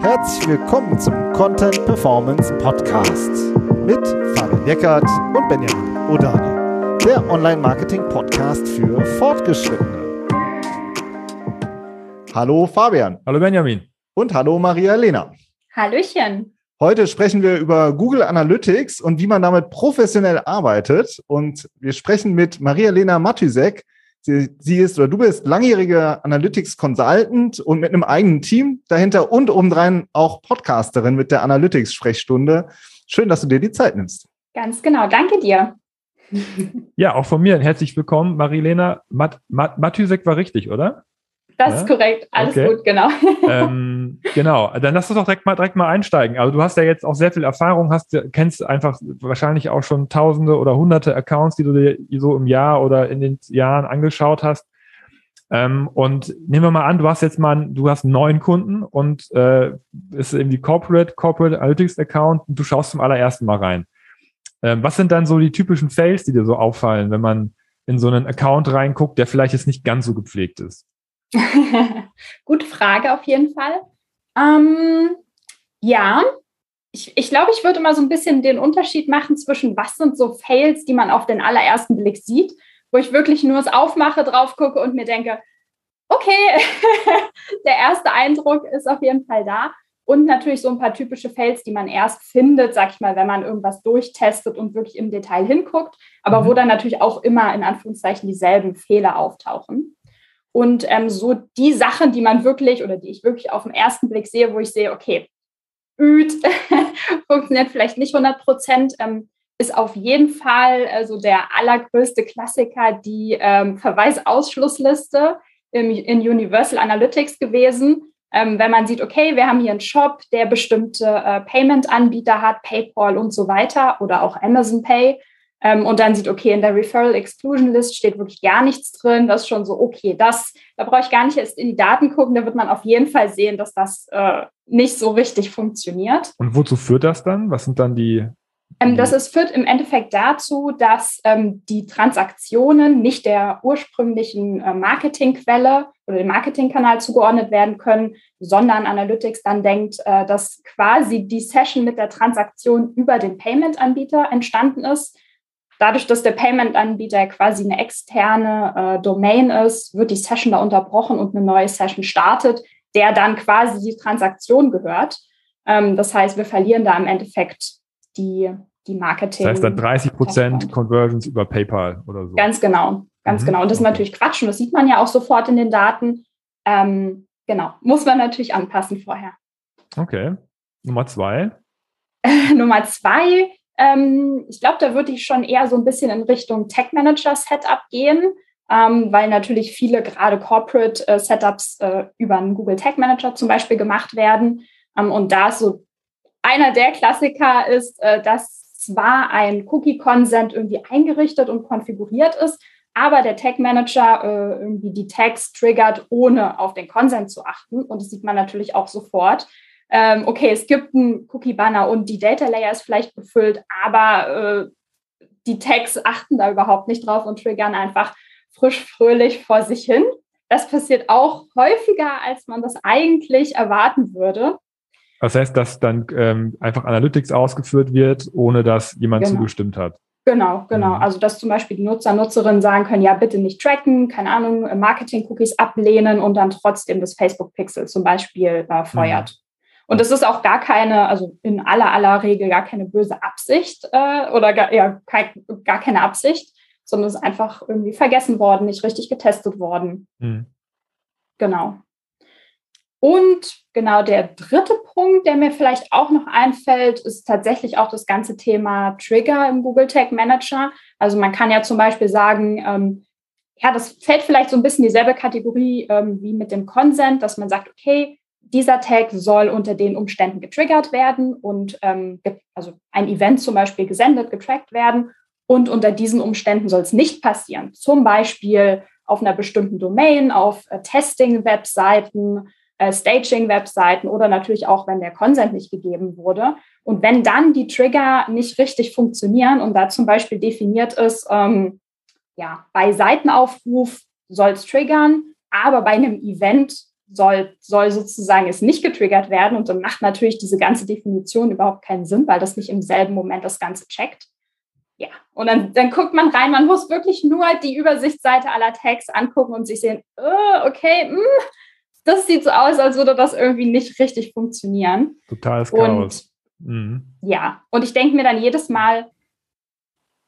Herzlich willkommen zum Content Performance Podcast mit Fabian Jeckert und Benjamin Odani, der Online-Marketing-Podcast für Fortgeschrittene. Hallo Fabian. Hallo Benjamin. Und hallo Maria Lena. Hallöchen. Heute sprechen wir über Google Analytics und wie man damit professionell arbeitet. Und wir sprechen mit Maria-Lena Matysek. Sie, sie, ist oder du bist langjährige Analytics Consultant und mit einem eigenen Team dahinter und obendrein auch Podcasterin mit der Analytics Sprechstunde. Schön, dass du dir die Zeit nimmst. Ganz genau. Danke dir. Ja, auch von mir herzlich willkommen. Marilena Mat Mat Matysek war richtig, oder? Das ist korrekt, alles okay. gut, genau. Ähm, genau, dann lass uns doch direkt mal, direkt mal einsteigen. Also du hast ja jetzt auch sehr viel Erfahrung, hast, kennst einfach wahrscheinlich auch schon tausende oder hunderte Accounts, die du dir so im Jahr oder in den Jahren angeschaut hast. Ähm, und nehmen wir mal an, du hast jetzt mal, du hast neun Kunden und äh, ist irgendwie Corporate, Corporate Analytics Account und du schaust zum allerersten Mal rein. Ähm, was sind dann so die typischen Fails, die dir so auffallen, wenn man in so einen Account reinguckt, der vielleicht jetzt nicht ganz so gepflegt ist? Gute Frage auf jeden Fall. Ähm, ja, ich, ich glaube, ich würde mal so ein bisschen den Unterschied machen zwischen, was sind so Fails, die man auf den allerersten Blick sieht, wo ich wirklich nur das Aufmache, drauf gucke und mir denke, okay, der erste Eindruck ist auf jeden Fall da. Und natürlich so ein paar typische Fails, die man erst findet, sag ich mal, wenn man irgendwas durchtestet und wirklich im Detail hinguckt, aber mhm. wo dann natürlich auch immer in Anführungszeichen dieselben Fehler auftauchen. Und ähm, so die Sachen, die man wirklich oder die ich wirklich auf den ersten Blick sehe, wo ich sehe, okay, üt, funktioniert vielleicht nicht 100 Prozent, ähm, ist auf jeden Fall also der allergrößte Klassiker die ähm, Verweisausschlussliste im, in Universal Analytics gewesen. Ähm, wenn man sieht, okay, wir haben hier einen Shop, der bestimmte äh, Payment-Anbieter hat, PayPal und so weiter oder auch Amazon Pay ähm, und dann sieht, okay, in der Referral Exclusion List steht wirklich gar nichts drin. Das ist schon so, okay, das, da brauche ich gar nicht erst in die Daten gucken, da wird man auf jeden Fall sehen, dass das äh, nicht so richtig funktioniert. Und wozu führt das dann? Was sind dann die ähm, das ist, führt im Endeffekt dazu, dass ähm, die Transaktionen nicht der ursprünglichen äh, Marketingquelle oder dem Marketingkanal zugeordnet werden können, sondern Analytics dann denkt, äh, dass quasi die Session mit der Transaktion über den Payment-Anbieter entstanden ist Dadurch, dass der Payment-Anbieter quasi eine externe äh, Domain ist, wird die Session da unterbrochen und eine neue Session startet, der dann quasi die Transaktion gehört. Ähm, das heißt, wir verlieren da im Endeffekt die, die Marketing. Das heißt dann 30 Prozent Conversions über PayPal oder so. Ganz genau, ganz mhm. genau. Und das ist natürlich Quatsch und das sieht man ja auch sofort in den Daten. Ähm, genau, muss man natürlich anpassen vorher. Okay. Nummer zwei. Nummer zwei ähm, ich glaube, da würde ich schon eher so ein bisschen in Richtung Tech Manager Setup gehen, ähm, weil natürlich viele gerade Corporate äh, Setups über einen Google Tech Manager zum Beispiel gemacht werden. Ähm, und da so einer der Klassiker ist, äh, dass zwar ein Cookie Consent irgendwie eingerichtet und konfiguriert ist, aber der Tag Manager äh, irgendwie die Tags triggert, ohne auf den Consent zu achten. Und das sieht man natürlich auch sofort ähm, okay, es gibt einen Cookie-Banner und die Data Layer ist vielleicht befüllt, aber äh, die Tags achten da überhaupt nicht drauf und triggern einfach frisch fröhlich vor sich hin. Das passiert auch häufiger, als man das eigentlich erwarten würde. Das heißt, dass dann ähm, einfach Analytics ausgeführt wird, ohne dass jemand genau. zugestimmt hat. Genau, genau. Mhm. Also dass zum Beispiel die Nutzer, Nutzerinnen sagen können, ja, bitte nicht tracken, keine Ahnung, Marketing-Cookies ablehnen und dann trotzdem das Facebook-Pixel zum Beispiel äh, feuert. Und es ist auch gar keine, also in aller aller Regel gar keine böse Absicht äh, oder gar, ja, kein, gar keine Absicht, sondern es ist einfach irgendwie vergessen worden, nicht richtig getestet worden. Mhm. Genau. Und genau der dritte Punkt, der mir vielleicht auch noch einfällt, ist tatsächlich auch das ganze Thema Trigger im Google Tag Manager. Also man kann ja zum Beispiel sagen, ähm, ja, das fällt vielleicht so ein bisschen dieselbe Kategorie ähm, wie mit dem Consent, dass man sagt, okay, dieser Tag soll unter den Umständen getriggert werden und ähm, also ein Event zum Beispiel gesendet, getrackt werden. Und unter diesen Umständen soll es nicht passieren. Zum Beispiel auf einer bestimmten Domain, auf äh, Testing-Webseiten, äh, Staging-Webseiten oder natürlich auch, wenn der Consent nicht gegeben wurde. Und wenn dann die Trigger nicht richtig funktionieren und da zum Beispiel definiert ist, ähm, ja, bei Seitenaufruf soll es triggern, aber bei einem Event soll, soll sozusagen es nicht getriggert werden und dann macht natürlich diese ganze Definition überhaupt keinen Sinn, weil das nicht im selben Moment das Ganze checkt. Ja, und dann, dann guckt man rein, man muss wirklich nur die Übersichtsseite aller Tags angucken und sich sehen, oh, okay, mh, hm, das sieht so aus, als würde das irgendwie nicht richtig funktionieren. Totales Chaos. Mhm. Ja, und ich denke mir dann jedes Mal,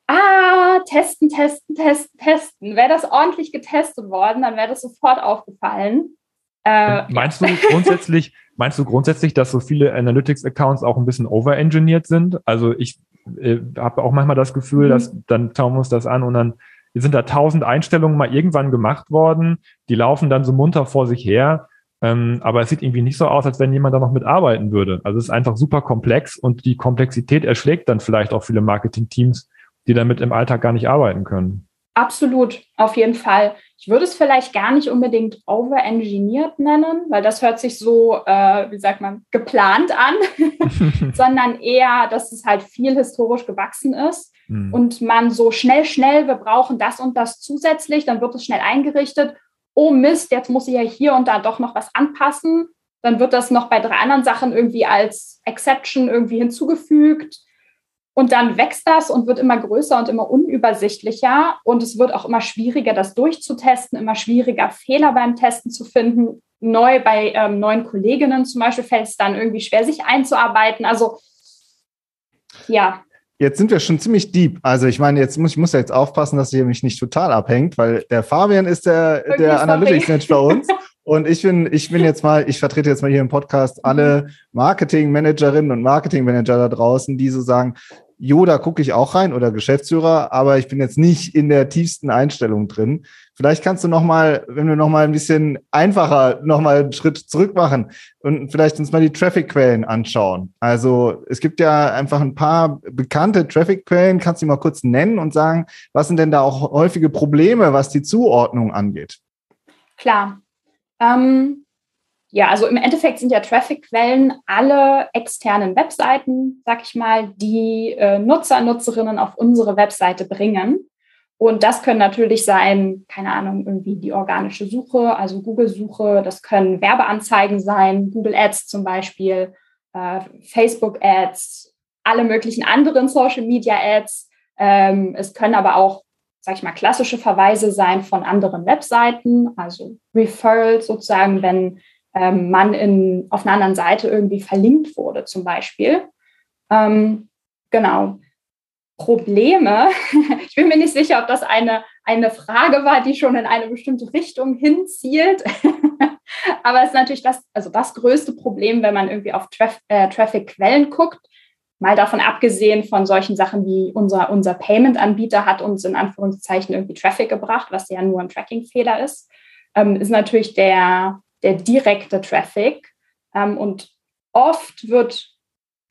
ah, testen, testen, testen, testen. Wäre das ordentlich getestet worden, dann wäre das sofort aufgefallen. Äh, meinst du grundsätzlich, meinst du grundsätzlich, dass so viele Analytics-Accounts auch ein bisschen overengineert sind? Also ich äh, habe auch manchmal das Gefühl, mhm. dass dann schauen wir uns das an und dann sind da tausend Einstellungen mal irgendwann gemacht worden, die laufen dann so munter vor sich her. Ähm, aber es sieht irgendwie nicht so aus, als wenn jemand da noch mitarbeiten würde. Also es ist einfach super komplex und die Komplexität erschlägt dann vielleicht auch viele Marketing-Teams, die damit im Alltag gar nicht arbeiten können. Absolut, auf jeden Fall. Ich würde es vielleicht gar nicht unbedingt overengineert nennen, weil das hört sich so, äh, wie sagt man, geplant an, sondern eher, dass es halt viel historisch gewachsen ist mhm. und man so schnell, schnell, wir brauchen das und das zusätzlich, dann wird es schnell eingerichtet. Oh Mist, jetzt muss ich ja hier und da doch noch was anpassen. Dann wird das noch bei drei anderen Sachen irgendwie als Exception irgendwie hinzugefügt und dann wächst das und wird immer größer und immer unübersichtlicher. Und es wird auch immer schwieriger, das durchzutesten, immer schwieriger, Fehler beim Testen zu finden. Neu bei ähm, neuen Kolleginnen zum Beispiel fällt es dann irgendwie schwer, sich einzuarbeiten. Also ja. Jetzt sind wir schon ziemlich deep. Also ich meine, jetzt muss ich muss ja jetzt aufpassen, dass ihr mich nicht total abhängt, weil der Fabian ist der, der Analytics-Mensch bei uns. Und ich bin, ich bin jetzt mal, ich vertrete jetzt mal hier im Podcast alle Marketing-Managerinnen und Marketing-Manager da draußen, die so sagen, Jo, da gucke ich auch rein oder Geschäftsführer, aber ich bin jetzt nicht in der tiefsten Einstellung drin. Vielleicht kannst du noch mal, wenn wir noch mal ein bisschen einfacher noch mal einen Schritt zurück machen und vielleicht uns mal die Traffic-Quellen anschauen. Also es gibt ja einfach ein paar bekannte Traffic-Quellen. Kannst du mal kurz nennen und sagen, was sind denn da auch häufige Probleme, was die Zuordnung angeht? Klar. Ähm ja, also im Endeffekt sind ja Traffic-Quellen alle externen Webseiten, sag ich mal, die äh, Nutzer, Nutzerinnen auf unsere Webseite bringen. Und das können natürlich sein, keine Ahnung, irgendwie die organische Suche, also Google-Suche, das können Werbeanzeigen sein, Google Ads zum Beispiel, äh, Facebook Ads, alle möglichen anderen Social Media Ads. Ähm, es können aber auch, sag ich mal, klassische Verweise sein von anderen Webseiten, also Referrals sozusagen, wenn ähm, man in, auf einer anderen Seite irgendwie verlinkt wurde zum Beispiel. Ähm, genau. Probleme. Ich bin mir nicht sicher, ob das eine, eine Frage war, die schon in eine bestimmte Richtung hinzielt. Aber es ist natürlich das, also das größte Problem, wenn man irgendwie auf Traf äh, Traffic-Quellen guckt. Mal davon abgesehen von solchen Sachen wie unser, unser Payment-Anbieter hat uns in Anführungszeichen irgendwie Traffic gebracht, was ja nur ein Tracking-Fehler ist, ähm, ist natürlich der, der direkte Traffic. Ähm, und oft wird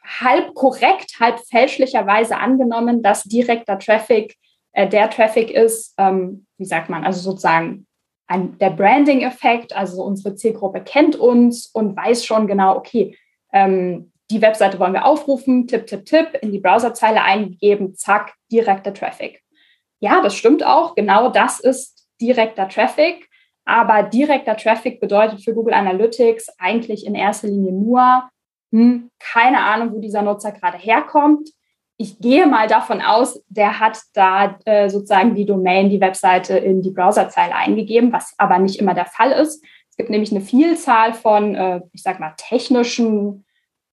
halb korrekt, halb fälschlicherweise angenommen, dass direkter Traffic äh, der Traffic ist, ähm, wie sagt man, also sozusagen ein, der Branding-Effekt, also unsere Zielgruppe kennt uns und weiß schon genau, okay, ähm, die Webseite wollen wir aufrufen, tipp, tipp, tipp, in die Browserzeile eingegeben, zack, direkter Traffic. Ja, das stimmt auch, genau das ist direkter Traffic. Aber direkter Traffic bedeutet für Google Analytics eigentlich in erster Linie nur, hm, keine Ahnung, wo dieser Nutzer gerade herkommt. Ich gehe mal davon aus, der hat da äh, sozusagen die Domain, die Webseite in die Browserzeile eingegeben, was aber nicht immer der Fall ist. Es gibt nämlich eine Vielzahl von, äh, ich sag mal, technischen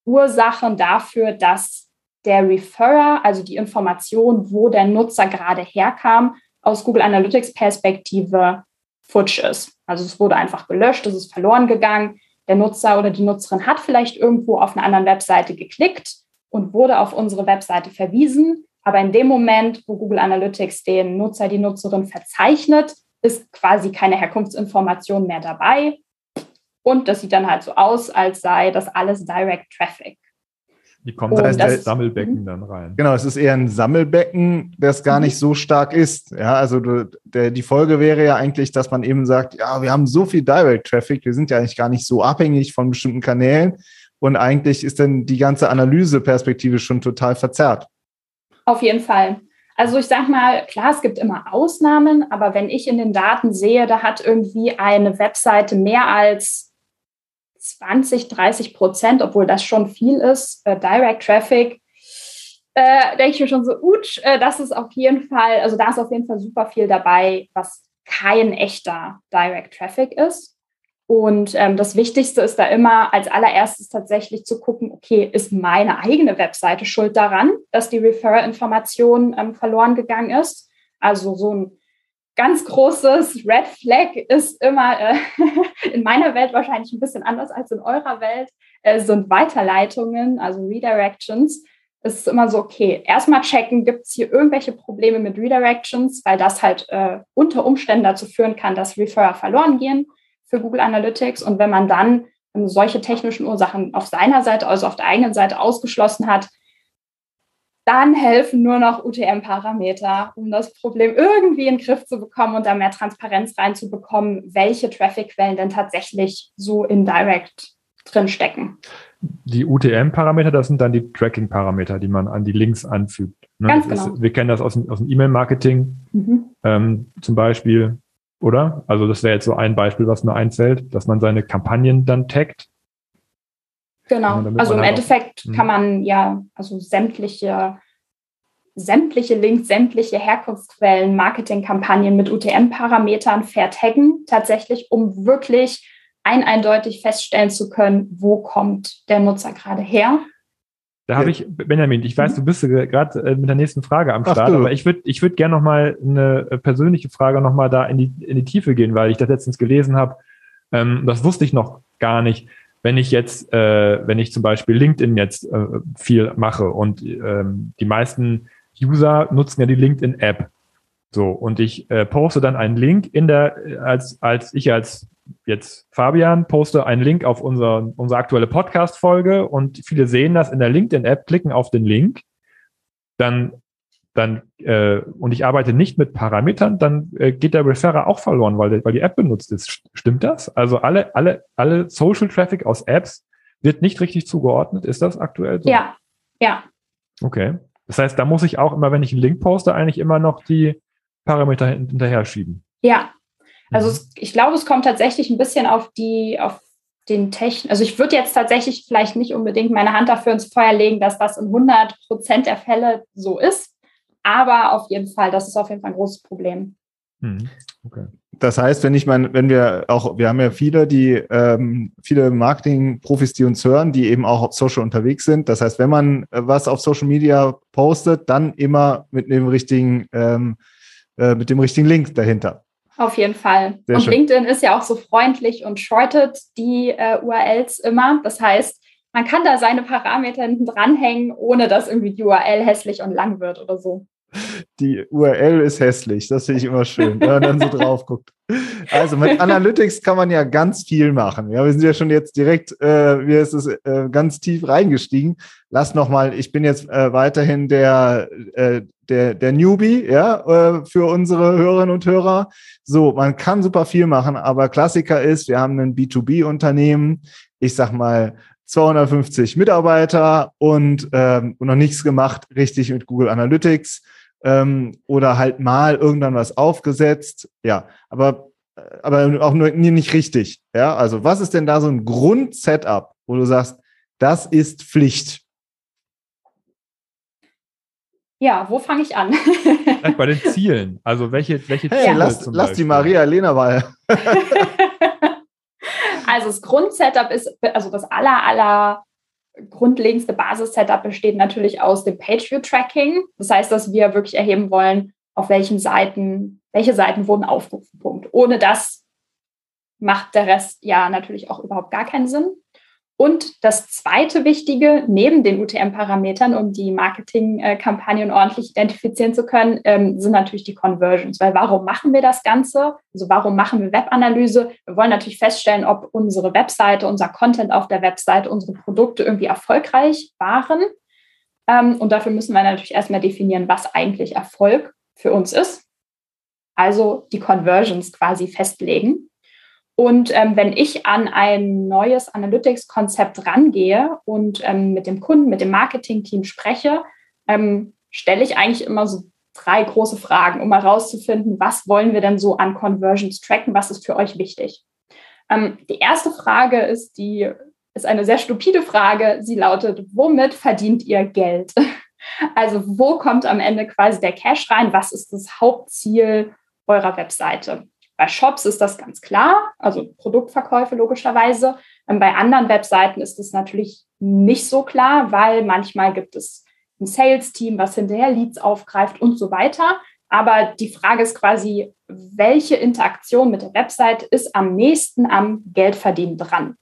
Ursachen dafür, dass der Referrer, also die Information, wo der Nutzer gerade herkam, aus Google Analytics Perspektive futsch ist. Also es wurde einfach gelöscht, es ist verloren gegangen. Der Nutzer oder die Nutzerin hat vielleicht irgendwo auf einer anderen Webseite geklickt und wurde auf unsere Webseite verwiesen. Aber in dem Moment, wo Google Analytics den Nutzer, die Nutzerin verzeichnet, ist quasi keine Herkunftsinformation mehr dabei. Und das sieht dann halt so aus, als sei das alles Direct Traffic. Die kommen oh, das heißt, Sammelbecken dann rein. Genau, es ist eher ein Sammelbecken, das gar mhm. nicht so stark ist. Ja, also du, der, die Folge wäre ja eigentlich, dass man eben sagt, ja, wir haben so viel Direct Traffic, wir sind ja eigentlich gar nicht so abhängig von bestimmten Kanälen. Und eigentlich ist dann die ganze Analyseperspektive schon total verzerrt. Auf jeden Fall. Also ich sage mal, klar, es gibt immer Ausnahmen, aber wenn ich in den Daten sehe, da hat irgendwie eine Webseite mehr als 20, 30 Prozent, obwohl das schon viel ist, äh, Direct Traffic, äh, denke ich mir schon so, utsch, äh, das ist auf jeden Fall, also da ist auf jeden Fall super viel dabei, was kein echter Direct Traffic ist. Und ähm, das Wichtigste ist da immer als allererstes tatsächlich zu gucken, okay, ist meine eigene Webseite schuld daran, dass die Referrer-Information ähm, verloren gegangen ist? Also so ein ganz großes Red Flag ist immer äh, in meiner Welt wahrscheinlich ein bisschen anders als in eurer Welt, äh, sind Weiterleitungen, also Redirections. Es ist immer so, okay, erstmal checken, gibt es hier irgendwelche Probleme mit Redirections, weil das halt äh, unter Umständen dazu führen kann, dass Referrer verloren gehen für Google Analytics. Und wenn man dann solche technischen Ursachen auf seiner Seite, also auf der eigenen Seite ausgeschlossen hat, dann helfen nur noch UTM-Parameter, um das Problem irgendwie in den Griff zu bekommen und da mehr Transparenz reinzubekommen, welche Traffic-Quellen denn tatsächlich so indirect drin stecken. Die UTM-Parameter, das sind dann die Tracking-Parameter, die man an die Links anfügt. Ne? Ganz genau. Ist, wir kennen das aus, aus dem E-Mail-Marketing mhm. ähm, zum Beispiel oder? Also das wäre jetzt so ein Beispiel, was mir einfällt, dass man seine Kampagnen dann taggt. Genau. Also im Endeffekt auch, kann man ja also sämtliche sämtliche Links, sämtliche Herkunftsquellen, Marketingkampagnen mit UTM-Parametern vertaggen, tatsächlich, um wirklich ein eindeutig feststellen zu können, wo kommt der Nutzer gerade her. Da habe ich, Benjamin, ich weiß, du bist gerade äh, mit der nächsten Frage am Start, aber ich würde ich würd gerne noch mal eine äh, persönliche Frage noch mal da in die, in die Tiefe gehen, weil ich das letztens gelesen habe. Ähm, das wusste ich noch gar nicht. Wenn ich jetzt, äh, wenn ich zum Beispiel LinkedIn jetzt äh, viel mache und ähm, die meisten User nutzen ja die LinkedIn-App. So, und ich äh, poste dann einen Link in der, als, als ich als jetzt Fabian poste einen Link auf unser, unsere aktuelle Podcast-Folge und viele sehen das in der LinkedIn-App, klicken auf den Link, dann, dann äh, und ich arbeite nicht mit Parametern, dann äh, geht der Referrer auch verloren, weil, weil die App benutzt ist. Stimmt das? Also alle, alle, alle Social Traffic aus Apps wird nicht richtig zugeordnet. Ist das aktuell so? Ja, ja. Okay. Das heißt, da muss ich auch immer, wenn ich einen Link poste, eigentlich immer noch die Parameter hinterher schieben. Ja, also mhm. es, ich glaube, es kommt tatsächlich ein bisschen auf die, auf den Techn. Also ich würde jetzt tatsächlich vielleicht nicht unbedingt meine Hand dafür ins Feuer legen, dass das in 100 Prozent der Fälle so ist. Aber auf jeden Fall, das ist auf jeden Fall ein großes Problem. Mhm. Okay. Das heißt, wenn ich meine, wenn wir auch, wir haben ja viele, die ähm, viele Marketing-Profis, die uns hören, die eben auch auf Social unterwegs sind. Das heißt, wenn man äh, was auf Social Media postet, dann immer mit dem richtigen, ähm, äh, mit dem richtigen Link dahinter. Auf jeden Fall. Sehr und schön. LinkedIn ist ja auch so freundlich und shortet die äh, URLs immer. Das heißt, man kann da seine Parameter hinten dranhängen, ohne dass irgendwie die URL hässlich und lang wird oder so. Die URL ist hässlich, das finde ich immer schön, wenn man dann so drauf guckt. Also mit Analytics kann man ja ganz viel machen. Ja, wir sind ja schon jetzt direkt, äh, wie ist es, äh, ganz tief reingestiegen. Lass nochmal, ich bin jetzt äh, weiterhin der, äh, der, der Newbie, ja, äh, für unsere Hörerinnen und Hörer. So, man kann super viel machen, aber Klassiker ist, wir haben ein B2B-Unternehmen, ich sag mal 250 Mitarbeiter und, ähm, und noch nichts gemacht richtig mit Google Analytics ähm, oder halt mal irgendwann was aufgesetzt. Ja, aber, aber auch nur nicht richtig. Ja, also was ist denn da so ein Grundsetup, wo du sagst, das ist Pflicht? Ja, wo fange ich an? Vielleicht bei den Zielen. Also welche, welche hey, Ziele lass, lass die Maria Lena mal. also das Grundsetup ist, also das aller, aller grundlegendste Basis-Setup besteht natürlich aus dem Page-View-Tracking. Das heißt, dass wir wirklich erheben wollen, auf welchen Seiten, welche Seiten wurden aufgerufen. Punkt. Ohne das macht der Rest ja natürlich auch überhaupt gar keinen Sinn. Und das zweite Wichtige, neben den UTM-Parametern, um die Marketingkampagnen ordentlich identifizieren zu können, ähm, sind natürlich die Conversions. Weil warum machen wir das Ganze? Also warum machen wir Webanalyse? Wir wollen natürlich feststellen, ob unsere Webseite, unser Content auf der Webseite, unsere Produkte irgendwie erfolgreich waren. Ähm, und dafür müssen wir natürlich erstmal definieren, was eigentlich Erfolg für uns ist. Also die Conversions quasi festlegen. Und ähm, wenn ich an ein neues Analytics-Konzept rangehe und ähm, mit dem Kunden, mit dem Marketing-Team spreche, ähm, stelle ich eigentlich immer so drei große Fragen, um herauszufinden, was wollen wir denn so an Conversions tracken, was ist für euch wichtig. Ähm, die erste Frage ist die ist eine sehr stupide Frage. Sie lautet: Womit verdient ihr Geld? Also wo kommt am Ende quasi der Cash rein? Was ist das Hauptziel eurer Webseite? Bei Shops ist das ganz klar, also Produktverkäufe logischerweise. Ähm, bei anderen Webseiten ist es natürlich nicht so klar, weil manchmal gibt es ein Sales-Team, was hinterher Leads aufgreift und so weiter. Aber die Frage ist quasi, welche Interaktion mit der Website ist am nächsten am Geldverdienen dran?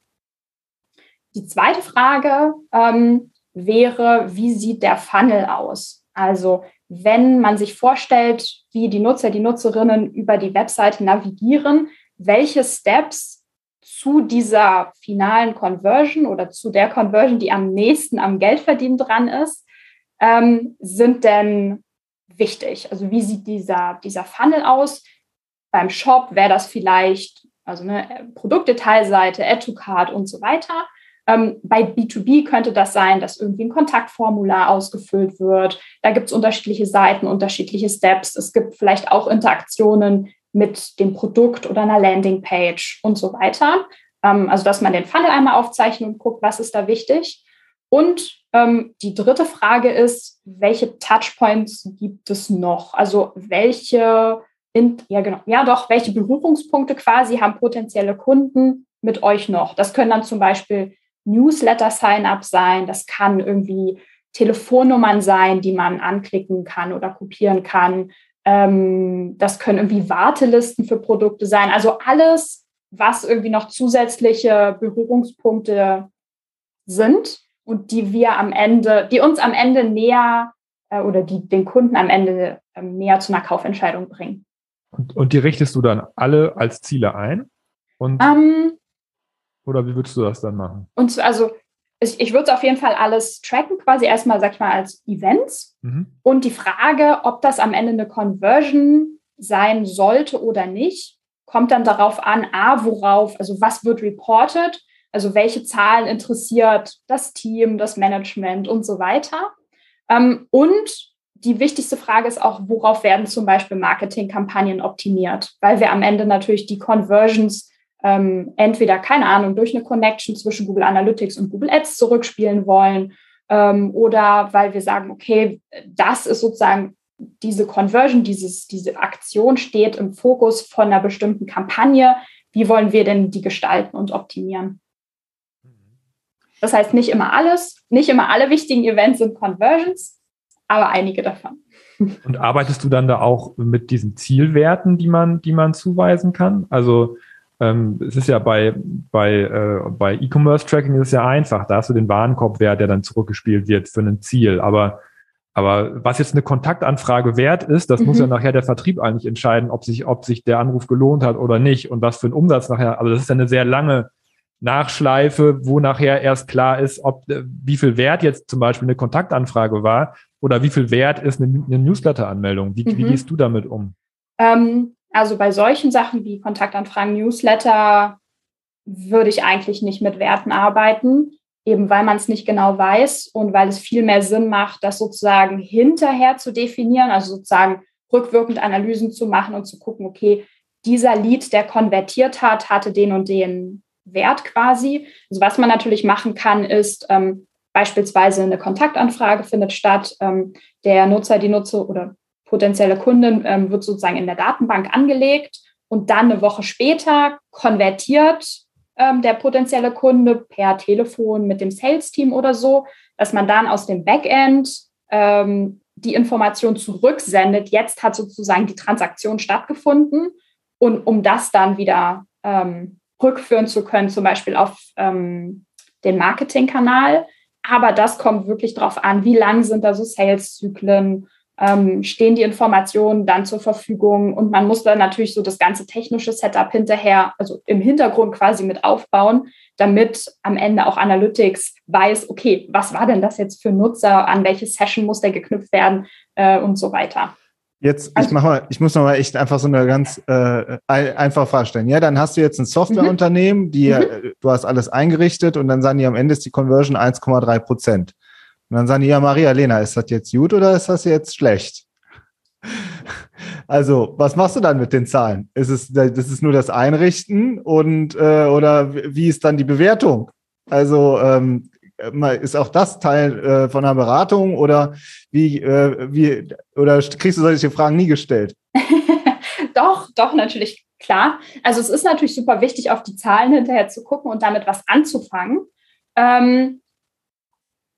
Die zweite Frage ähm, wäre, wie sieht der Funnel aus? Also wenn man sich vorstellt, wie die Nutzer, die Nutzerinnen über die Webseite navigieren, welche Steps zu dieser finalen Conversion oder zu der Conversion, die am nächsten am Geldverdienen dran ist, ähm, sind denn wichtig? Also wie sieht dieser, dieser Funnel aus? Beim Shop wäre das vielleicht also eine Produktdetailseite, Add to Card und so weiter. Ähm, bei B2B könnte das sein, dass irgendwie ein Kontaktformular ausgefüllt wird. Da gibt es unterschiedliche Seiten, unterschiedliche Steps. Es gibt vielleicht auch Interaktionen mit dem Produkt oder einer Landingpage und so weiter. Ähm, also, dass man den Funnel einmal aufzeichnet und guckt, was ist da wichtig. Und ähm, die dritte Frage ist, welche Touchpoints gibt es noch? Also, welche, in, ja, genau, ja, doch, welche Berührungspunkte quasi haben potenzielle Kunden mit euch noch? Das können dann zum Beispiel Newsletter-Sign-up sein, das kann irgendwie Telefonnummern sein, die man anklicken kann oder kopieren kann. Ähm, das können irgendwie Wartelisten für Produkte sein. Also alles, was irgendwie noch zusätzliche Berührungspunkte sind und die wir am Ende, die uns am Ende näher äh, oder die den Kunden am Ende äh, näher zu einer Kaufentscheidung bringen. Und, und, die richtest du dann alle als Ziele ein? Und ähm, oder wie würdest du das dann machen? Und also ich, ich würde auf jeden Fall alles tracken, quasi erstmal, sag ich mal, als Events. Mhm. Und die Frage, ob das am Ende eine Conversion sein sollte oder nicht, kommt dann darauf an, A, worauf, also was wird reported, also welche Zahlen interessiert das Team, das Management und so weiter. Ähm, und die wichtigste Frage ist auch, worauf werden zum Beispiel Marketingkampagnen optimiert, weil wir am Ende natürlich die Conversions ähm, entweder, keine Ahnung, durch eine Connection zwischen Google Analytics und Google Ads zurückspielen wollen ähm, oder weil wir sagen, okay, das ist sozusagen diese Conversion, dieses, diese Aktion steht im Fokus von einer bestimmten Kampagne. Wie wollen wir denn die gestalten und optimieren? Das heißt, nicht immer alles, nicht immer alle wichtigen Events sind Conversions, aber einige davon. Und arbeitest du dann da auch mit diesen Zielwerten, die man, die man zuweisen kann? Also ähm, es ist ja bei, bei, äh, bei E-Commerce-Tracking ist es ja einfach. Da hast du den Warenkorbwert, der dann zurückgespielt wird für ein Ziel. Aber, aber was jetzt eine Kontaktanfrage wert ist, das mhm. muss ja nachher der Vertrieb eigentlich entscheiden, ob sich, ob sich der Anruf gelohnt hat oder nicht und was für ein Umsatz nachher. Also das ist ja eine sehr lange Nachschleife, wo nachher erst klar ist, ob äh, wie viel Wert jetzt zum Beispiel eine Kontaktanfrage war oder wie viel Wert ist eine, eine Newsletter-Anmeldung. Wie, mhm. wie gehst du damit um? Ähm, also bei solchen Sachen wie Kontaktanfragen, Newsletter würde ich eigentlich nicht mit Werten arbeiten, eben weil man es nicht genau weiß und weil es viel mehr Sinn macht, das sozusagen hinterher zu definieren, also sozusagen rückwirkend Analysen zu machen und zu gucken, okay, dieser Lead, der konvertiert hat, hatte den und den Wert quasi. Also was man natürlich machen kann, ist ähm, beispielsweise eine Kontaktanfrage findet statt, ähm, der Nutzer, die Nutzer oder potenzielle Kundin ähm, wird sozusagen in der Datenbank angelegt und dann eine Woche später konvertiert ähm, der potenzielle Kunde per Telefon mit dem Sales-Team oder so, dass man dann aus dem Backend ähm, die Information zurücksendet. Jetzt hat sozusagen die Transaktion stattgefunden und um das dann wieder ähm, rückführen zu können, zum Beispiel auf ähm, den Marketingkanal. Aber das kommt wirklich darauf an, wie lang sind da so Sales-Zyklen ähm, stehen die Informationen dann zur Verfügung und man muss dann natürlich so das ganze technische Setup hinterher, also im Hintergrund quasi mit aufbauen, damit am Ende auch Analytics weiß, okay, was war denn das jetzt für Nutzer, an welche Session muss der geknüpft werden äh, und so weiter. Jetzt, also, ich mach mal, ich muss noch mal echt einfach so eine ganz äh, einfach vorstellen. Ja, dann hast du jetzt ein Softwareunternehmen, die mhm. du hast alles eingerichtet und dann sagen die am Ende ist die Conversion 1,3 Prozent. Und dann sagen die, ja, Maria Lena, ist das jetzt gut oder ist das jetzt schlecht? Also, was machst du dann mit den Zahlen? Ist es, das ist nur das Einrichten und äh, oder wie ist dann die Bewertung? Also ähm, ist auch das Teil äh, von einer Beratung oder wie, äh, wie oder kriegst du solche Fragen nie gestellt? doch, doch, natürlich klar. Also es ist natürlich super wichtig, auf die Zahlen hinterher zu gucken und damit was anzufangen. Ähm, äh,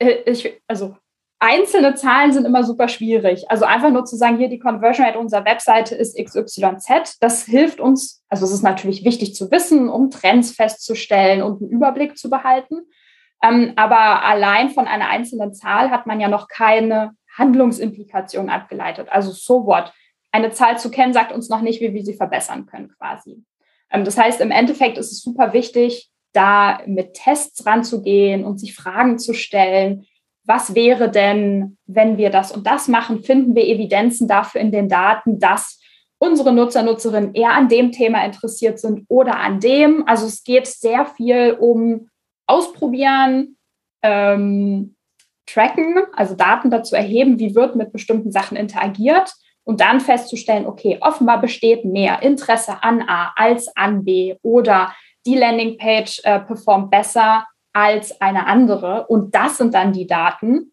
ich, also einzelne Zahlen sind immer super schwierig. Also einfach nur zu sagen, hier die Conversion Rate unserer Webseite ist XYZ, das hilft uns, also es ist natürlich wichtig zu wissen, um Trends festzustellen und einen Überblick zu behalten. Ähm, aber allein von einer einzelnen Zahl hat man ja noch keine Handlungsimplikation abgeleitet. Also so what? Eine Zahl zu kennen sagt uns noch nicht, wie wir sie verbessern können quasi. Ähm, das heißt, im Endeffekt ist es super wichtig, da mit Tests ranzugehen und sich Fragen zu stellen, was wäre denn, wenn wir das und das machen? Finden wir Evidenzen dafür in den Daten, dass unsere Nutzer, Nutzerinnen eher an dem Thema interessiert sind oder an dem? Also es geht sehr viel um Ausprobieren, ähm, Tracken, also Daten dazu erheben, wie wird mit bestimmten Sachen interagiert und dann festzustellen, okay, offenbar besteht mehr Interesse an A als an B oder die Landingpage äh, performt besser als eine andere. Und das sind dann die Daten,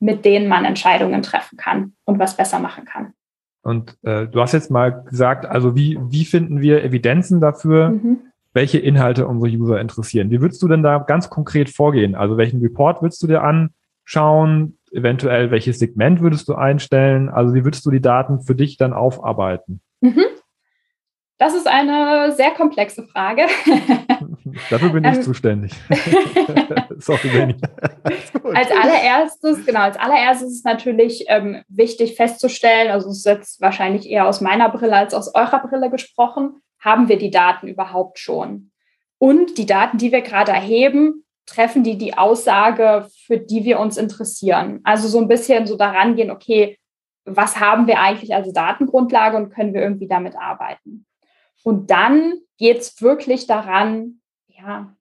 mit denen man Entscheidungen treffen kann und was besser machen kann. Und äh, du hast jetzt mal gesagt, also wie, wie finden wir Evidenzen dafür, mhm. welche Inhalte unsere User interessieren? Wie würdest du denn da ganz konkret vorgehen? Also welchen Report würdest du dir anschauen? Eventuell welches Segment würdest du einstellen? Also wie würdest du die Daten für dich dann aufarbeiten? Mhm. Das ist eine sehr komplexe Frage. Dafür bin ich ähm, zuständig. Sorry, Benny. als allererstes, genau, als allererstes ist natürlich ähm, wichtig festzustellen, also es ist jetzt wahrscheinlich eher aus meiner Brille als aus eurer Brille gesprochen, haben wir die Daten überhaupt schon? Und die Daten, die wir gerade erheben, treffen die die Aussage, für die wir uns interessieren? Also so ein bisschen so daran gehen, okay, was haben wir eigentlich als Datengrundlage und können wir irgendwie damit arbeiten? Und dann geht es wirklich daran, ja,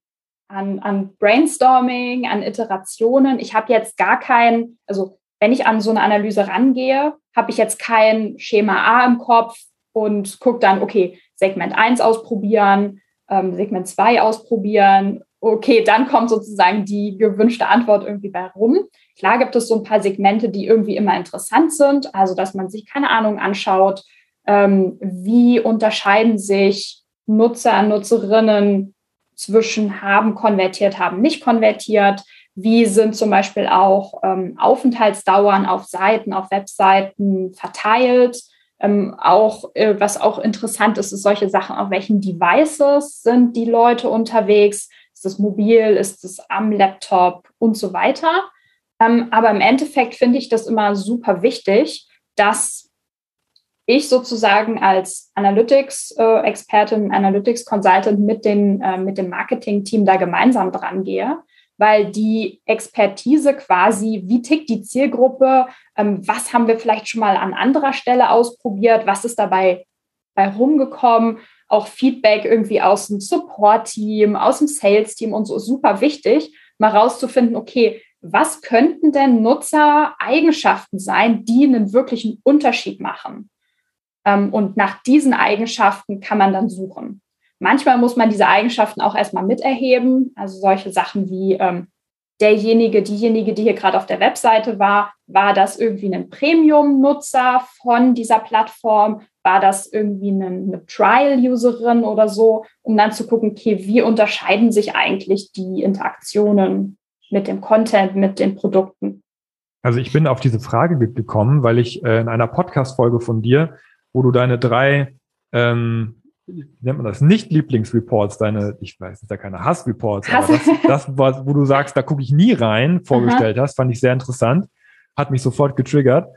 an, an Brainstorming, an Iterationen. Ich habe jetzt gar kein, also wenn ich an so eine Analyse rangehe, habe ich jetzt kein Schema A im Kopf und gucke dann, okay, Segment 1 ausprobieren, ähm, Segment 2 ausprobieren. Okay, dann kommt sozusagen die gewünschte Antwort irgendwie bei rum. Klar gibt es so ein paar Segmente, die irgendwie immer interessant sind, also dass man sich keine Ahnung anschaut, ähm, wie unterscheiden sich Nutzer, Nutzerinnen zwischen haben konvertiert, haben nicht konvertiert? Wie sind zum Beispiel auch ähm, Aufenthaltsdauern auf Seiten, auf Webseiten verteilt? Ähm, auch, äh, was auch interessant ist, ist solche Sachen, auf welchen Devices sind die Leute unterwegs? Ist es mobil? Ist es am Laptop und so weiter? Ähm, aber im Endeffekt finde ich das immer super wichtig, dass ich sozusagen als Analytics-Expertin, Analytics-Consultant mit, äh, mit dem Marketing-Team da gemeinsam dran gehe, weil die Expertise quasi, wie tickt die Zielgruppe, ähm, was haben wir vielleicht schon mal an anderer Stelle ausprobiert, was ist dabei bei rumgekommen, auch Feedback irgendwie aus dem Support-Team, aus dem Sales-Team und so ist super wichtig, mal rauszufinden, okay, was könnten denn Nutzereigenschaften sein, die einen wirklichen Unterschied machen? Ähm, und nach diesen Eigenschaften kann man dann suchen. Manchmal muss man diese Eigenschaften auch erstmal miterheben. Also solche Sachen wie ähm, derjenige, diejenige, die hier gerade auf der Webseite war, war das irgendwie ein Premium-Nutzer von dieser Plattform? War das irgendwie eine, eine Trial-Userin oder so, um dann zu gucken, okay, wie unterscheiden sich eigentlich die Interaktionen mit dem Content, mit den Produkten? Also ich bin auf diese Frage gekommen, weil ich äh, in einer Podcast-Folge von dir wo du deine drei, ähm, wie nennt man das, Nicht-Lieblingsreports, deine, ich weiß, ist ja keine Hass-Reports, Hass. aber das, das wo du sagst, da gucke ich nie rein, vorgestellt Aha. hast, fand ich sehr interessant, hat mich sofort getriggert.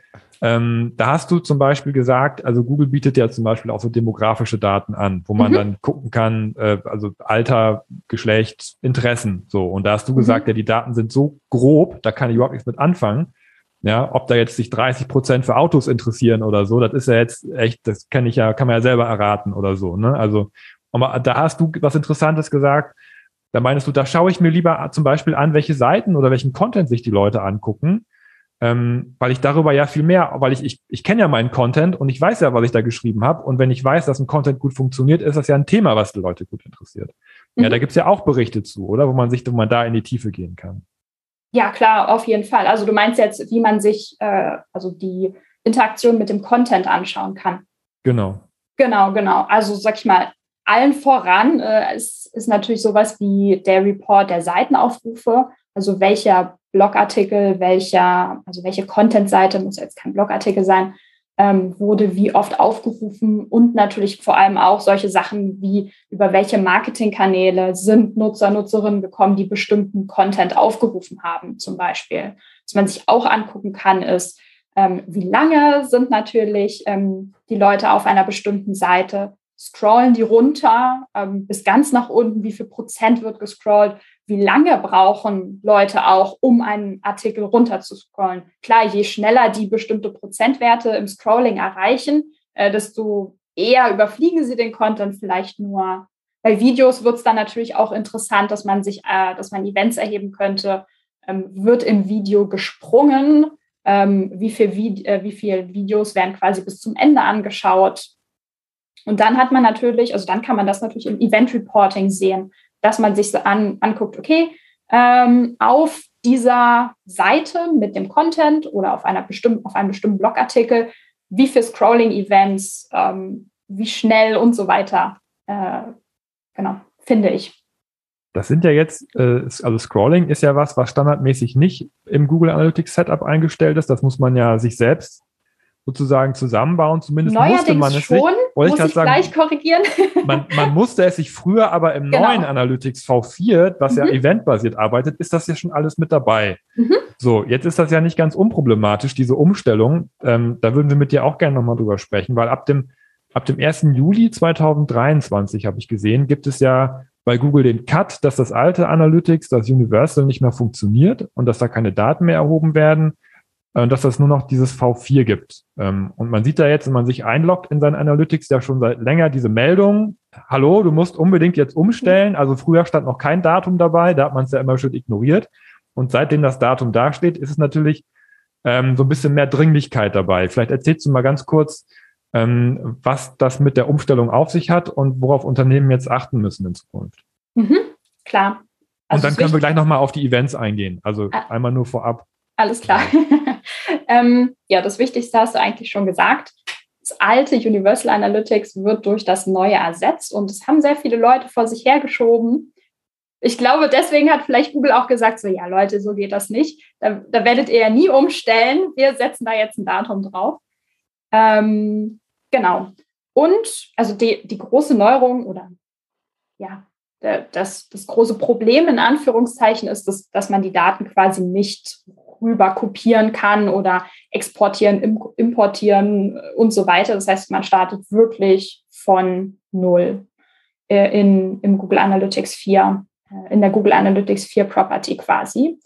Ähm, da hast du zum Beispiel gesagt, also Google bietet ja zum Beispiel auch so demografische Daten an, wo man mhm. dann gucken kann, äh, also Alter, Geschlecht, Interessen, so. Und da hast du mhm. gesagt, ja, die Daten sind so grob, da kann ich überhaupt nichts mit anfangen. Ja, ob da jetzt sich 30 Prozent für Autos interessieren oder so, das ist ja jetzt echt, das kann ich ja, kann man ja selber erraten oder so. Ne? Also, aber da hast du was Interessantes gesagt. Da meinst du, da schaue ich mir lieber zum Beispiel an, welche Seiten oder welchen Content sich die Leute angucken. ähm, weil ich darüber ja viel mehr, weil ich, ich, ich kenne ja meinen Content und ich weiß ja, was ich da geschrieben habe. Und wenn ich weiß, dass ein Content gut funktioniert, ist das ja ein Thema, was die Leute gut interessiert. Mhm. Ja, da gibt's ja auch Berichte zu, oder? Wo man sich, wo man da in die Tiefe gehen kann. Ja, klar, auf jeden Fall. Also du meinst jetzt, wie man sich, äh, also die Interaktion mit dem Content anschauen kann. Genau. Genau, genau. Also sag ich mal, allen voran äh, ist, ist natürlich sowas wie der Report der Seitenaufrufe, also welcher Blogartikel, welcher, also welche Content-Seite, muss jetzt kein Blogartikel sein, ähm, wurde wie oft aufgerufen und natürlich vor allem auch solche Sachen wie über welche Marketingkanäle sind Nutzer, Nutzerinnen gekommen, die bestimmten Content aufgerufen haben, zum Beispiel. Was man sich auch angucken kann, ist, ähm, wie lange sind natürlich ähm, die Leute auf einer bestimmten Seite, scrollen die runter ähm, bis ganz nach unten, wie viel Prozent wird gescrollt, wie lange brauchen Leute auch, um einen Artikel runter zu scrollen. Klar, je schneller die bestimmte Prozentwerte im Scrolling erreichen, äh, desto eher überfliegen sie den Content vielleicht nur. Bei Videos wird es dann natürlich auch interessant, dass man sich, äh, dass man Events erheben könnte. Ähm, wird im Video gesprungen? Ähm, wie, viel Vide äh, wie viele Videos werden quasi bis zum Ende angeschaut? Und dann hat man natürlich, also dann kann man das natürlich im Event Reporting sehen, dass man sich so an, anguckt, okay, ähm, auf dieser Seite mit dem Content oder auf, einer bestimmten, auf einem bestimmten Blogartikel, wie viele Scrolling-Events, ähm, wie schnell und so weiter, äh, genau, finde ich. Das sind ja jetzt, äh, also Scrolling ist ja was, was standardmäßig nicht im Google Analytics Setup eingestellt ist. Das muss man ja sich selbst sozusagen zusammenbauen. Zumindest Neuerdings musste man es schon, sich, muss ich, ich sagen, gleich korrigieren. Man, man, musste es sich früher, aber im genau. neuen Analytics V4, was mhm. ja eventbasiert arbeitet, ist das ja schon alles mit dabei. Mhm. So, jetzt ist das ja nicht ganz unproblematisch, diese Umstellung. Ähm, da würden wir mit dir auch gerne nochmal drüber sprechen, weil ab dem, ab dem 1. Juli 2023, habe ich gesehen, gibt es ja bei Google den Cut, dass das alte Analytics, das Universal nicht mehr funktioniert und dass da keine Daten mehr erhoben werden dass es nur noch dieses V4 gibt. Ähm, und man sieht da jetzt, wenn man sich einloggt in sein Analytics, ja schon seit länger diese Meldung, hallo, du musst unbedingt jetzt umstellen. Also früher stand noch kein Datum dabei, da hat man es ja immer schon ignoriert. Und seitdem das Datum dasteht, ist es natürlich ähm, so ein bisschen mehr Dringlichkeit dabei. Vielleicht erzählst du mal ganz kurz, ähm, was das mit der Umstellung auf sich hat und worauf Unternehmen jetzt achten müssen in Zukunft. Mhm, klar. Also und dann können wir gleich nochmal auf die Events eingehen. Also ah. einmal nur vorab. Alles klar. Ähm, ja, das Wichtigste hast du eigentlich schon gesagt. Das alte Universal Analytics wird durch das neue ersetzt und es haben sehr viele Leute vor sich hergeschoben. Ich glaube, deswegen hat vielleicht Google auch gesagt, so ja Leute, so geht das nicht. Da, da werdet ihr ja nie umstellen. Wir setzen da jetzt ein Datum drauf. Ähm, genau. Und also die, die große Neuerung oder ja, das, das große Problem in Anführungszeichen ist, dass, dass man die Daten quasi nicht rüber kopieren kann oder exportieren, importieren und so weiter. Das heißt, man startet wirklich von Null äh, in, im Google Analytics 4, äh, in der Google Analytics 4 Property quasi.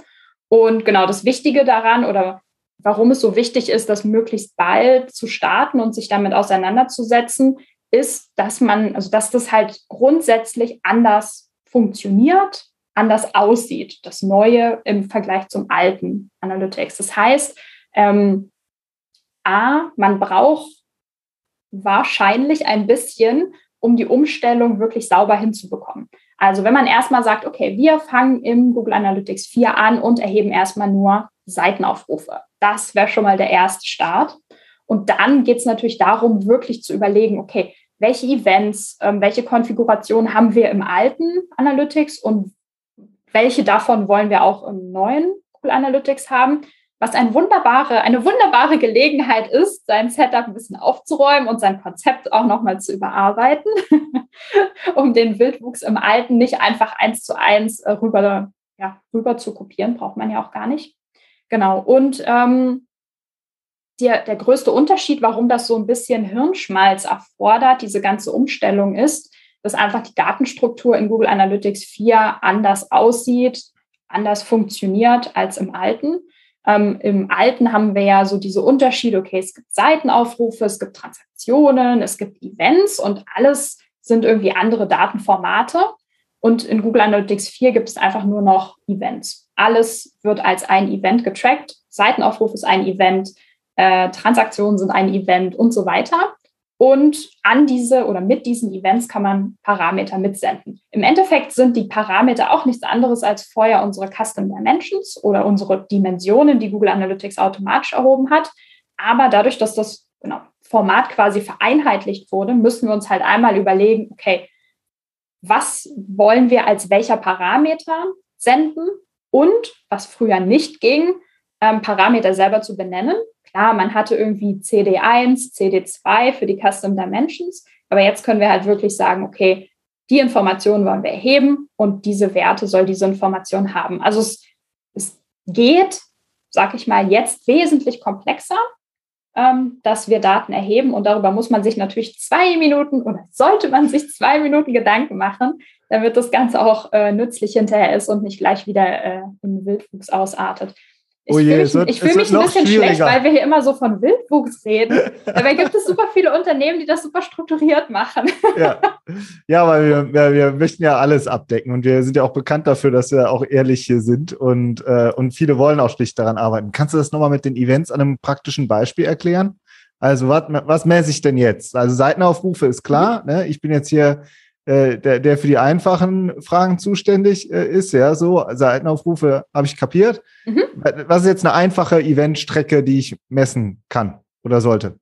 Und genau das Wichtige daran oder warum es so wichtig ist, das möglichst bald zu starten und sich damit auseinanderzusetzen, ist, dass man, also dass das halt grundsätzlich anders funktioniert anders aussieht, das Neue im Vergleich zum alten Analytics. Das heißt, ähm, A, man braucht wahrscheinlich ein bisschen, um die Umstellung wirklich sauber hinzubekommen. Also wenn man erstmal sagt, okay, wir fangen im Google Analytics 4 an und erheben erstmal nur Seitenaufrufe. Das wäre schon mal der erste Start. Und dann geht es natürlich darum, wirklich zu überlegen, okay, welche Events, ähm, welche Konfiguration haben wir im alten Analytics und welche davon wollen wir auch im neuen Google Analytics haben, was ein wunderbare, eine wunderbare Gelegenheit ist, sein Setup ein bisschen aufzuräumen und sein Konzept auch nochmal zu überarbeiten, um den Wildwuchs im Alten nicht einfach eins zu eins äh, rüber, ja, rüber zu kopieren, braucht man ja auch gar nicht. Genau. Und ähm, der, der größte Unterschied, warum das so ein bisschen Hirnschmalz erfordert, diese ganze Umstellung ist, dass einfach die Datenstruktur in Google Analytics 4 anders aussieht, anders funktioniert als im alten. Ähm, Im alten haben wir ja so diese Unterschiede, okay, es gibt Seitenaufrufe, es gibt Transaktionen, es gibt Events und alles sind irgendwie andere Datenformate. Und in Google Analytics 4 gibt es einfach nur noch Events. Alles wird als ein Event getrackt. Seitenaufruf ist ein Event, äh, Transaktionen sind ein Event und so weiter. Und an diese oder mit diesen Events kann man Parameter mitsenden. Im Endeffekt sind die Parameter auch nichts anderes als vorher unsere Custom Dimensions oder unsere Dimensionen, die Google Analytics automatisch erhoben hat. Aber dadurch, dass das genau, Format quasi vereinheitlicht wurde, müssen wir uns halt einmal überlegen, okay, was wollen wir als welcher Parameter senden und was früher nicht ging, ähm, Parameter selber zu benennen. Klar, man hatte irgendwie CD1, CD2 für die Custom Dimensions, aber jetzt können wir halt wirklich sagen, okay, die Informationen wollen wir erheben und diese Werte soll diese Information haben. Also es, es geht, sag ich mal, jetzt wesentlich komplexer, ähm, dass wir Daten erheben und darüber muss man sich natürlich zwei Minuten oder sollte man sich zwei Minuten Gedanken machen, damit das Ganze auch äh, nützlich hinterher ist und nicht gleich wieder äh, in Wildwuchs ausartet. Ich oh fühle mich, fühl mich ein bisschen schlecht, weil wir hier immer so von Wildwuchs reden. Dabei gibt es super viele Unternehmen, die das super strukturiert machen. Ja, ja weil wir, wir, wir möchten ja alles abdecken und wir sind ja auch bekannt dafür, dass wir auch ehrlich hier sind und, äh, und viele wollen auch schlicht daran arbeiten. Kannst du das nochmal mit den Events an einem praktischen Beispiel erklären? Also was, was messe ich denn jetzt? Also Seitenaufrufe ist klar. Mhm. Ne? Ich bin jetzt hier äh, der, der für die einfachen Fragen zuständig äh, ist. Ja, so Seitenaufrufe habe ich kapiert. Mhm. Was ist jetzt eine einfache Eventstrecke, die ich messen kann oder sollte?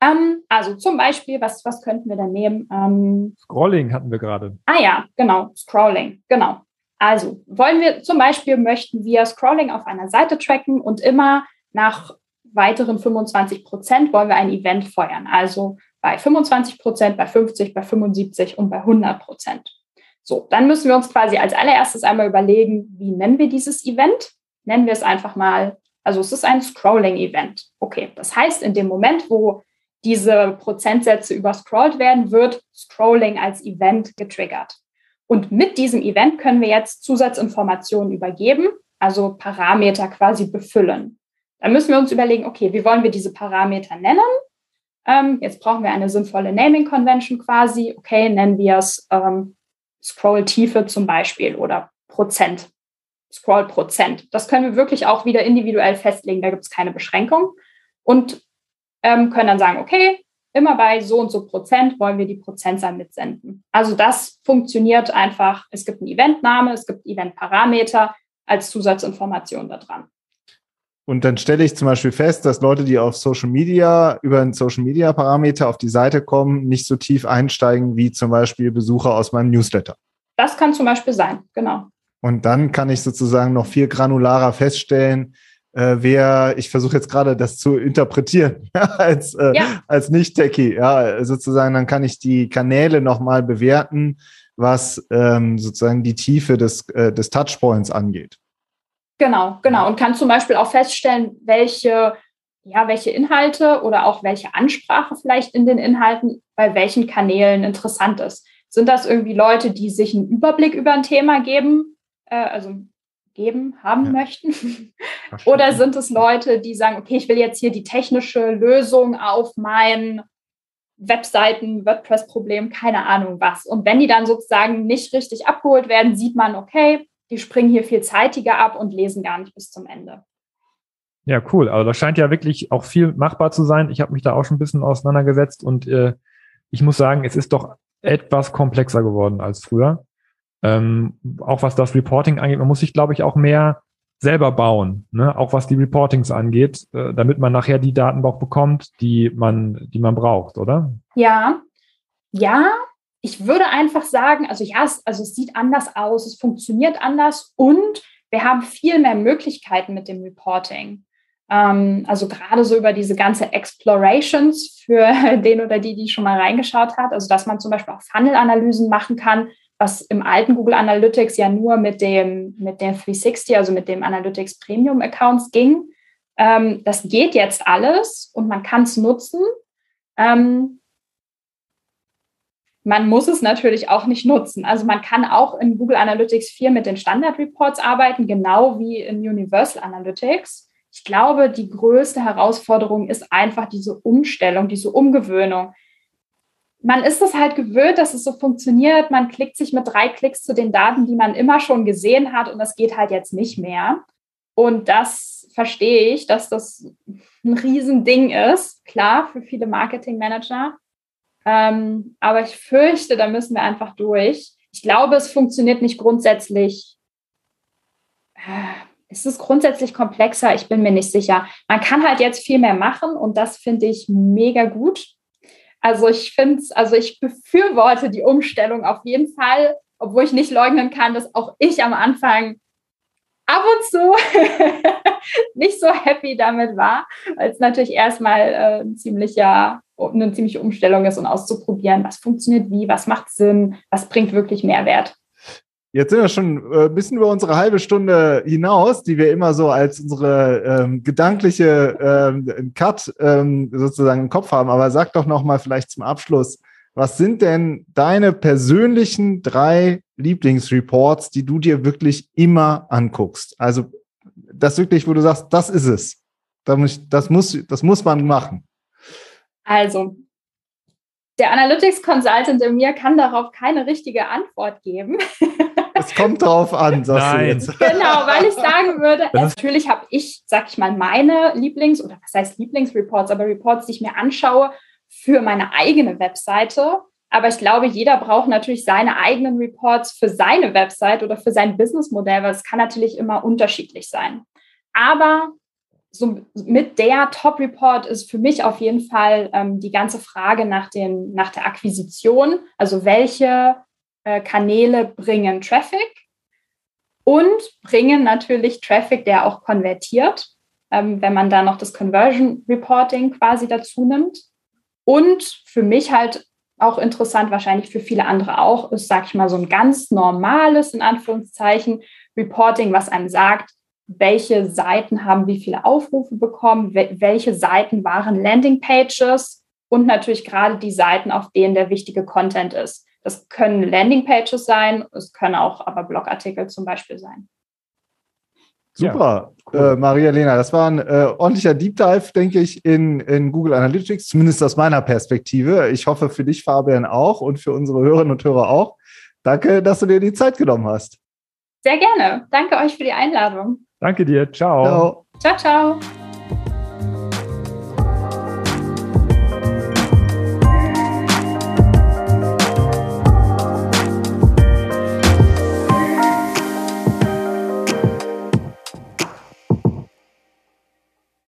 Ähm, also zum Beispiel, was, was könnten wir da nehmen? Ähm, Scrolling hatten wir gerade. Ah ja, genau, Scrolling, genau. Also wollen wir zum Beispiel, möchten wir Scrolling auf einer Seite tracken und immer nach weiteren 25 Prozent wollen wir ein Event feuern. Also bei 25 Prozent, bei 50, bei 75 und bei 100 Prozent. So, dann müssen wir uns quasi als allererstes einmal überlegen, wie nennen wir dieses Event? Nennen wir es einfach mal, also es ist ein Scrolling-Event. Okay, das heißt, in dem Moment, wo diese Prozentsätze überscrollt werden, wird Scrolling als Event getriggert. Und mit diesem Event können wir jetzt Zusatzinformationen übergeben, also Parameter quasi befüllen. Dann müssen wir uns überlegen, okay, wie wollen wir diese Parameter nennen? Ähm, jetzt brauchen wir eine sinnvolle Naming Convention quasi. Okay, nennen wir es ähm, Scroll-Tiefe zum Beispiel oder Prozent. Scroll-Prozent. Das können wir wirklich auch wieder individuell festlegen. Da gibt es keine Beschränkung. Und ähm, können dann sagen, okay, immer bei so und so Prozent wollen wir die Prozentzahl mitsenden. Also das funktioniert einfach. Es gibt einen Eventname, es gibt Eventparameter als Zusatzinformation da dran. Und dann stelle ich zum Beispiel fest, dass Leute, die auf Social Media über einen Social Media Parameter auf die Seite kommen, nicht so tief einsteigen wie zum Beispiel Besucher aus meinem Newsletter. Das kann zum Beispiel sein, genau. Und dann kann ich sozusagen noch viel granularer feststellen, äh, wer, ich versuche jetzt gerade das zu interpretieren als, äh, ja. als Nicht-Techie, ja, sozusagen, dann kann ich die Kanäle nochmal bewerten, was ähm, sozusagen die Tiefe des, äh, des Touchpoints angeht. Genau, genau. Und kann zum Beispiel auch feststellen, welche, ja, welche Inhalte oder auch welche Ansprache vielleicht in den Inhalten bei welchen Kanälen interessant ist. Sind das irgendwie Leute, die sich einen Überblick über ein Thema geben, äh, also geben, haben ja. möchten? oder sind es Leute, die sagen, okay, ich will jetzt hier die technische Lösung auf mein Webseiten, WordPress-Problem, keine Ahnung was. Und wenn die dann sozusagen nicht richtig abgeholt werden, sieht man, okay, die springen hier viel zeitiger ab und lesen gar nicht bis zum Ende. Ja, cool. Also das scheint ja wirklich auch viel machbar zu sein. Ich habe mich da auch schon ein bisschen auseinandergesetzt und äh, ich muss sagen, es ist doch etwas komplexer geworden als früher. Ähm, auch was das Reporting angeht, man muss sich, glaube ich, auch mehr selber bauen, ne? auch was die Reportings angeht, äh, damit man nachher die Datenbauch bekommt, die man, die man braucht, oder? Ja, ja, ich würde einfach sagen, also ja, es, also es sieht anders aus, es funktioniert anders und wir haben viel mehr Möglichkeiten mit dem Reporting. Ähm, also gerade so über diese ganze Explorations für den oder die, die schon mal reingeschaut hat. Also dass man zum Beispiel auch Funnel-Analysen machen kann, was im alten Google Analytics ja nur mit dem, mit dem 360, also mit dem Analytics Premium Accounts ging. Ähm, das geht jetzt alles und man kann es nutzen. Ähm, man muss es natürlich auch nicht nutzen. Also man kann auch in Google Analytics 4 mit den Standard Reports arbeiten, genau wie in Universal Analytics. Ich glaube, die größte Herausforderung ist einfach diese Umstellung, diese Umgewöhnung. man ist es halt gewöhnt, dass es so funktioniert. Man klickt sich mit drei Klicks zu den Daten, die man immer schon gesehen hat und das geht halt jetzt nicht mehr. Und das verstehe ich, dass das ein Riesending ist, klar, für viele Marketingmanager. Ähm, aber ich fürchte, da müssen wir einfach durch. Ich glaube, es funktioniert nicht grundsätzlich. Äh, es ist grundsätzlich komplexer, ich bin mir nicht sicher. Man kann halt jetzt viel mehr machen und das finde ich mega gut. Also ich finde also ich befürworte die Umstellung auf jeden Fall, obwohl ich nicht leugnen kann, dass auch ich am Anfang ab und zu nicht so happy damit war, weil es natürlich erstmal äh, ein ziemlicher, eine ziemliche Umstellung ist und auszuprobieren, was funktioniert wie, was macht Sinn, was bringt wirklich Mehrwert. Jetzt sind wir schon äh, ein bisschen über unsere halbe Stunde hinaus, die wir immer so als unsere ähm, gedankliche ähm, Cut ähm, sozusagen im Kopf haben. Aber sag doch noch mal vielleicht zum Abschluss, was sind denn deine persönlichen drei Lieblingsreports, die du dir wirklich immer anguckst? Also das wirklich, wo du sagst, das ist es. Das muss, das muss man machen. Also, der Analytics Consultant in mir kann darauf keine richtige Antwort geben. Es kommt drauf an, sagst Nein. du jetzt. Genau, weil ich sagen würde, natürlich habe ich, sag ich mal, meine Lieblings- oder was heißt Lieblingsreports, aber Reports, die ich mir anschaue für meine eigene Webseite. Aber ich glaube, jeder braucht natürlich seine eigenen Reports für seine Website oder für sein Businessmodell, weil es kann natürlich immer unterschiedlich sein. Aber so mit der Top-Report ist für mich auf jeden Fall ähm, die ganze Frage nach, den, nach der Akquisition. Also welche äh, Kanäle bringen Traffic und bringen natürlich Traffic, der auch konvertiert, ähm, wenn man da noch das Conversion Reporting quasi dazu nimmt. Und für mich halt auch interessant, wahrscheinlich für viele andere auch, ist, sag ich mal, so ein ganz normales, in Anführungszeichen, Reporting, was einem sagt, welche Seiten haben wie viele Aufrufe bekommen, welche Seiten waren Landingpages und natürlich gerade die Seiten, auf denen der wichtige Content ist. Das können Landingpages sein, es können auch aber Blogartikel zum Beispiel sein. Super, ja, cool. äh, Maria Lena. Das war ein äh, ordentlicher Deep Dive, denke ich, in, in Google Analytics, zumindest aus meiner Perspektive. Ich hoffe für dich, Fabian, auch und für unsere Hörerinnen und Hörer auch. Danke, dass du dir die Zeit genommen hast. Sehr gerne. Danke euch für die Einladung. Danke dir. Ciao. Ciao, ciao. ciao.